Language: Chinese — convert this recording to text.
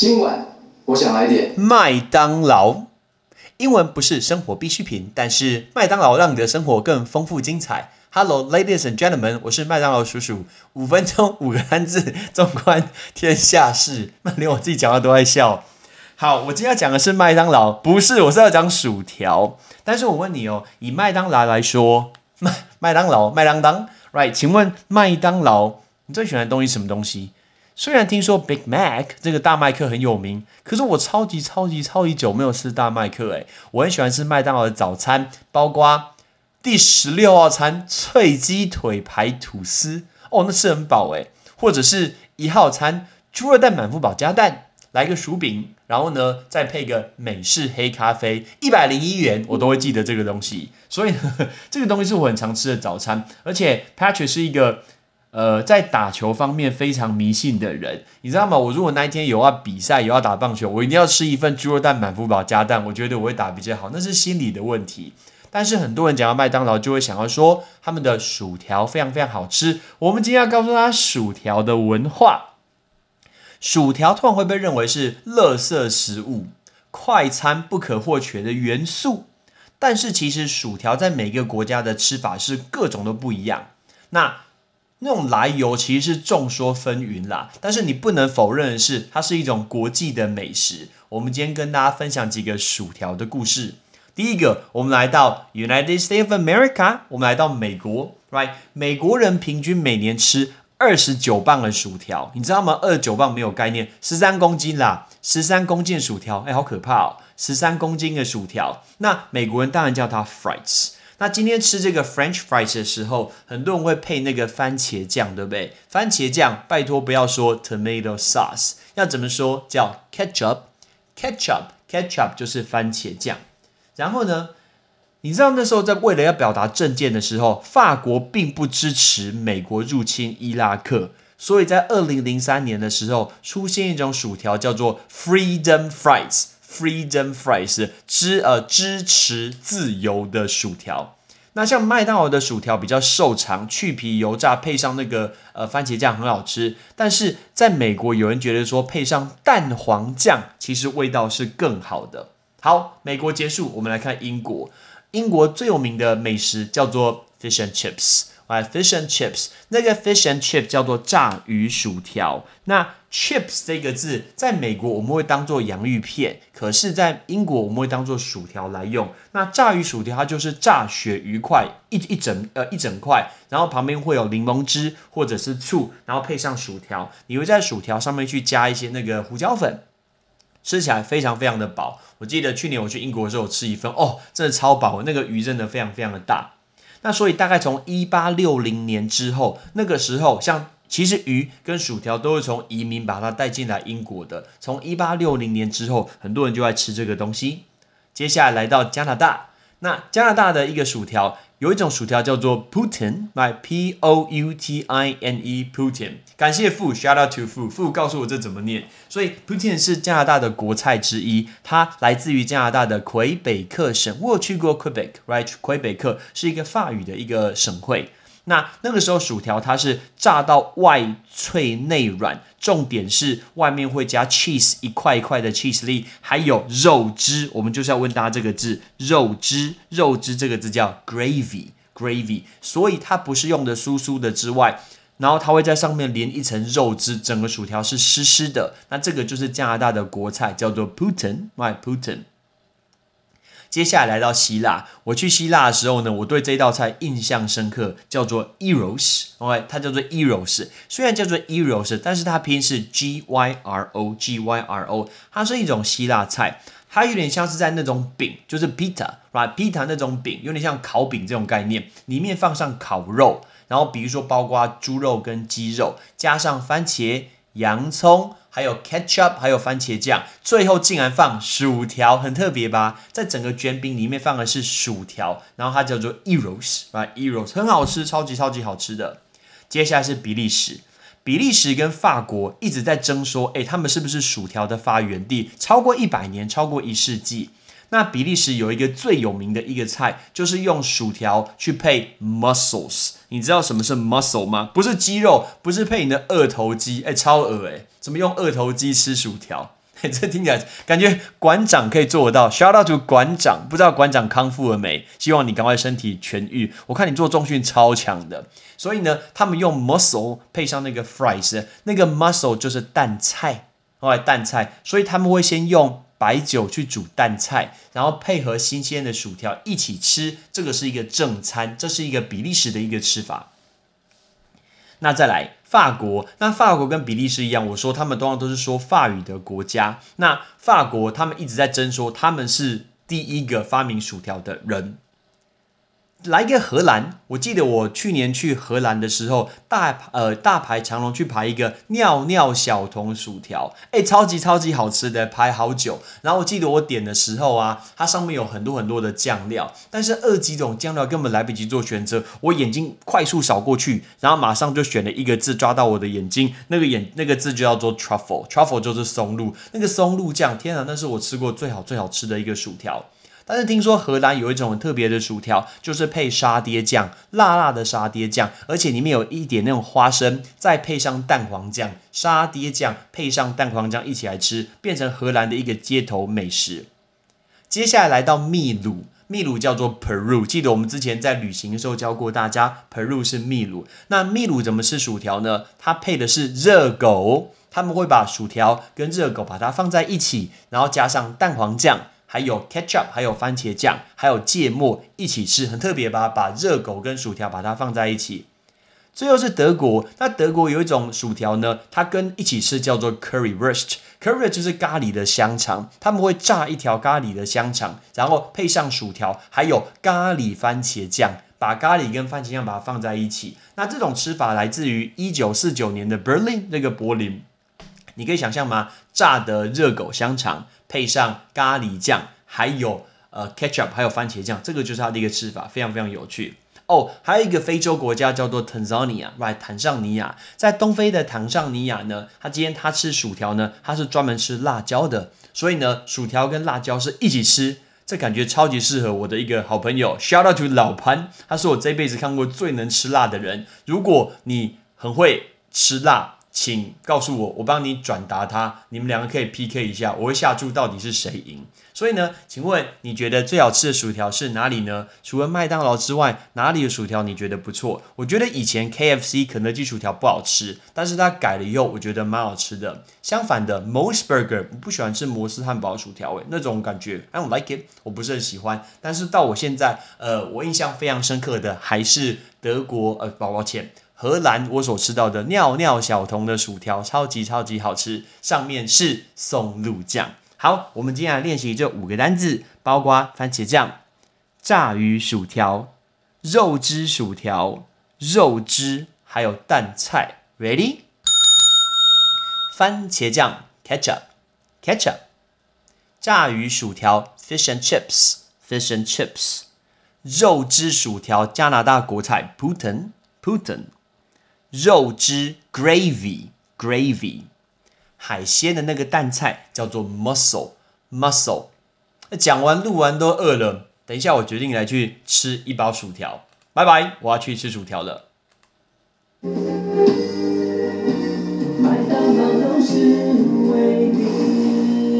今晚我想来点麦当劳。英文不是生活必需品，但是麦当劳让你的生活更丰富精彩。Hello, ladies and gentlemen，我是麦当劳叔叔。五分钟五个单字，纵观天下事，那连我自己讲话都在笑。好，我今天要讲的是麦当劳，不是，我是要讲薯条。但是我问你哦，以麦当劳来说，麦麦当劳麦当当，right？请问麦当劳你最喜欢的东西什么东西？虽然听说 Big Mac 这个大麦克很有名，可是我超级超级超级久没有吃大麦克诶，我很喜欢吃麦当劳的早餐，包括第十六号餐脆鸡腿排吐司，哦，那是很饱诶，或者是一号餐猪肉蛋满福堡加蛋，来个薯饼，然后呢再配个美式黑咖啡，一百零一元，我都会记得这个东西。所以 这个东西是我很常吃的早餐，而且 Patrick 是一个。呃，在打球方面非常迷信的人，你知道吗？我如果那一天有要比赛，有要打棒球，我一定要吃一份猪肉蛋满福堡加蛋，我觉得我会打比较好，那是心理的问题。但是很多人讲到麦当劳，就会想要说他们的薯条非常非常好吃。我们今天要告诉他薯条的文化，薯条通常会被认为是垃圾食物、快餐不可或缺的元素，但是其实薯条在每个国家的吃法是各种都不一样。那那种来由其实是众说纷纭啦，但是你不能否认的是，它是一种国际的美食。我们今天跟大家分享几个薯条的故事。第一个，我们来到 United States of America，我们来到美国，right？美国人平均每年吃二十九磅的薯条，你知道吗？二十九磅没有概念，十三公斤啦，十三公斤薯条，哎，好可怕哦！十三公斤的薯条，那美国人当然叫它 fries。那今天吃这个 French fries 的时候，很多人会配那个番茄酱，对不对？番茄酱，拜托不要说 tomato sauce，要怎么说？叫 ketchup，ketchup，ketchup 就是番茄酱。然后呢，你知道那时候在为了要表达政见的时候，法国并不支持美国入侵伊拉克，所以在二零零三年的时候，出现一种薯条叫做 Freedom fries。Freedom fries 支呃支持自由的薯条，那像麦当劳的薯条比较瘦长，去皮油炸，配上那个呃番茄酱很好吃。但是在美国，有人觉得说配上蛋黄酱，其实味道是更好的。好，美国结束，我们来看英国。英国最有名的美食叫做 Fish and Chips。哎，fish and chips，那个 fish and chips 叫做炸鱼薯条。那 chips 这个字，在美国我们会当做洋芋片，可是，在英国我们会当做薯条来用。那炸鱼薯条，它就是炸鳕鱼块一一整呃一整块，然后旁边会有柠檬汁或者是醋，然后配上薯条。你会在薯条上面去加一些那个胡椒粉，吃起来非常非常的饱。我记得去年我去英国的时候吃一份，哦，真的超饱，那个鱼真的非常非常的大。那所以大概从一八六零年之后，那个时候像其实鱼跟薯条都是从移民把它带进来英国的。从一八六零年之后，很多人就爱吃这个东西。接下来来到加拿大，那加拿大的一个薯条。有一种薯条叫做 Putin，my P O U T I N E，Putin。感谢傅，shout out to 傅，傅告诉我这怎么念。所以 Putin 是加拿大的国菜之一，它来自于加拿大的魁北克省。我有去过魁北克，Right？魁北克是一个法语的一个省会。那那个时候薯条它是炸到外脆内软，重点是外面会加 cheese 一块一块的 cheese 粒，还有肉汁。我们就是要问大家这个字，肉汁，肉汁这个字叫 gravy，gravy。所以它不是用的酥酥的之外，然后它会在上面连一层肉汁，整个薯条是湿湿的。那这个就是加拿大的国菜，叫做 Putin，my Putin。接下来来到希腊，我去希腊的时候呢，我对这道菜印象深刻，叫做 eros，OK，它叫做 eros，虽然叫做 eros，但是它拼是 g y r o g y r o，它是一种希腊菜，它有点像是在那种饼，就是 pita，right，pita 那种饼，有点像烤饼这种概念，里面放上烤肉，然后比如说包括猪肉跟鸡肉，加上番茄、洋葱。还有 ketchup，还有番茄酱，最后竟然放薯条，很特别吧？在整个卷饼里面放的是薯条，然后它叫做 eros，啊，eros 很好吃，超级超级好吃的。接下来是比利时，比利时跟法国一直在争说，诶，他们是不是薯条的发源地？超过一百年，超过一世纪。那比利时有一个最有名的一个菜，就是用薯条去配 mussels。你知道什么是 mussel 吗？不是鸡肉，不是配你的二头肌，哎，超恶哎！怎么用二头肌吃薯条？这听起来感觉馆长可以做得到。Shout out to 馆长，不知道馆长康复了没？希望你赶快身体痊愈。我看你做重训超强的，所以呢，他们用 muscle 配上那个 fries，那个 muscle 就是蛋菜，后来蛋菜，所以他们会先用白酒去煮蛋菜，然后配合新鲜的薯条一起吃。这个是一个正餐，这是一个比利时的一个吃法。那再来法国，那法国跟比利时一样，我说他们通常都是说法语的国家。那法国他们一直在争说他们是第一个发明薯条的人。来一个荷兰，我记得我去年去荷兰的时候，大呃大排长龙去排一个尿尿小童薯条，哎，超级超级好吃的，排好久。然后我记得我点的时候啊，它上面有很多很多的酱料，但是二几种酱料根本来不及做选择，我眼睛快速扫过去，然后马上就选了一个字抓到我的眼睛，那个眼那个字就叫做 truffle，truffle 就是松露，那个松露酱，天啊，那是我吃过最好最好吃的一个薯条。但是听说荷兰有一种特别的薯条，就是配沙爹酱，辣辣的沙爹酱，而且里面有一点那种花生，再配上蛋黄酱，沙爹酱配上蛋黄酱一起来吃，变成荷兰的一个街头美食。接下来来到秘鲁，秘鲁叫做 Peru，记得我们之前在旅行的时候教过大家，Peru 是秘鲁。那秘鲁怎么吃薯条呢？它配的是热狗，他们会把薯条跟热狗把它放在一起，然后加上蛋黄酱。还有 ketchup，还有番茄酱，还有芥末一起吃，很特别吧？把热狗跟薯条把它放在一起。最后是德国，那德国有一种薯条呢，它跟一起吃叫做 currywurst。curry 就是咖喱的香肠，他们会炸一条咖喱的香肠，然后配上薯条，还有咖喱番茄酱，把咖喱跟番茄酱把它放在一起。那这种吃法来自于一九四九年的 Berlin 那个柏林。你可以想象吗？炸的热狗香肠。配上咖喱酱，还有呃 ketchup，还有番茄酱，这个就是它的一个吃法，非常非常有趣哦。还有一个非洲国家叫做 Tanzania，right？坦桑尼亚，在东非的坦桑尼亚呢，他今天他吃薯条呢，他是专门吃辣椒的，所以呢，薯条跟辣椒是一起吃，这感觉超级适合我的一个好朋友，shout out to 老潘，他是我这辈子看过最能吃辣的人。如果你很会吃辣，请告诉我，我帮你转达他，你们两个可以 PK 一下，我会下注到底是谁赢。所以呢，请问你觉得最好吃的薯条是哪里呢？除了麦当劳之外，哪里的薯条你觉得不错？我觉得以前 KFC 肯德基薯条不好吃，但是它改了以后，我觉得蛮好吃的。相反的，Mos Burger 不喜欢吃摩斯汉堡薯条，诶，那种感觉 I don't like it，我不是很喜欢。但是到我现在，呃，我印象非常深刻的还是德国，呃，抱歉。荷兰我所吃到的尿尿小童的薯条超级超级好吃，上面是松露酱。好，我们接下来练习这五个单字，包括番茄酱、炸鱼薯条、肉汁薯条、肉汁，还有蛋菜。Ready？番茄酱 （ketchup），ketchup；炸鱼薯条 （fish and chips），fish and chips；肉汁薯条加拿大国菜 （putten），putten。肉汁 gravy gravy，海鲜的那个淡菜叫做 mussel mussel。那讲完录完都饿了，等一下我决定来去吃一包薯条。拜拜，我要去吃薯条了。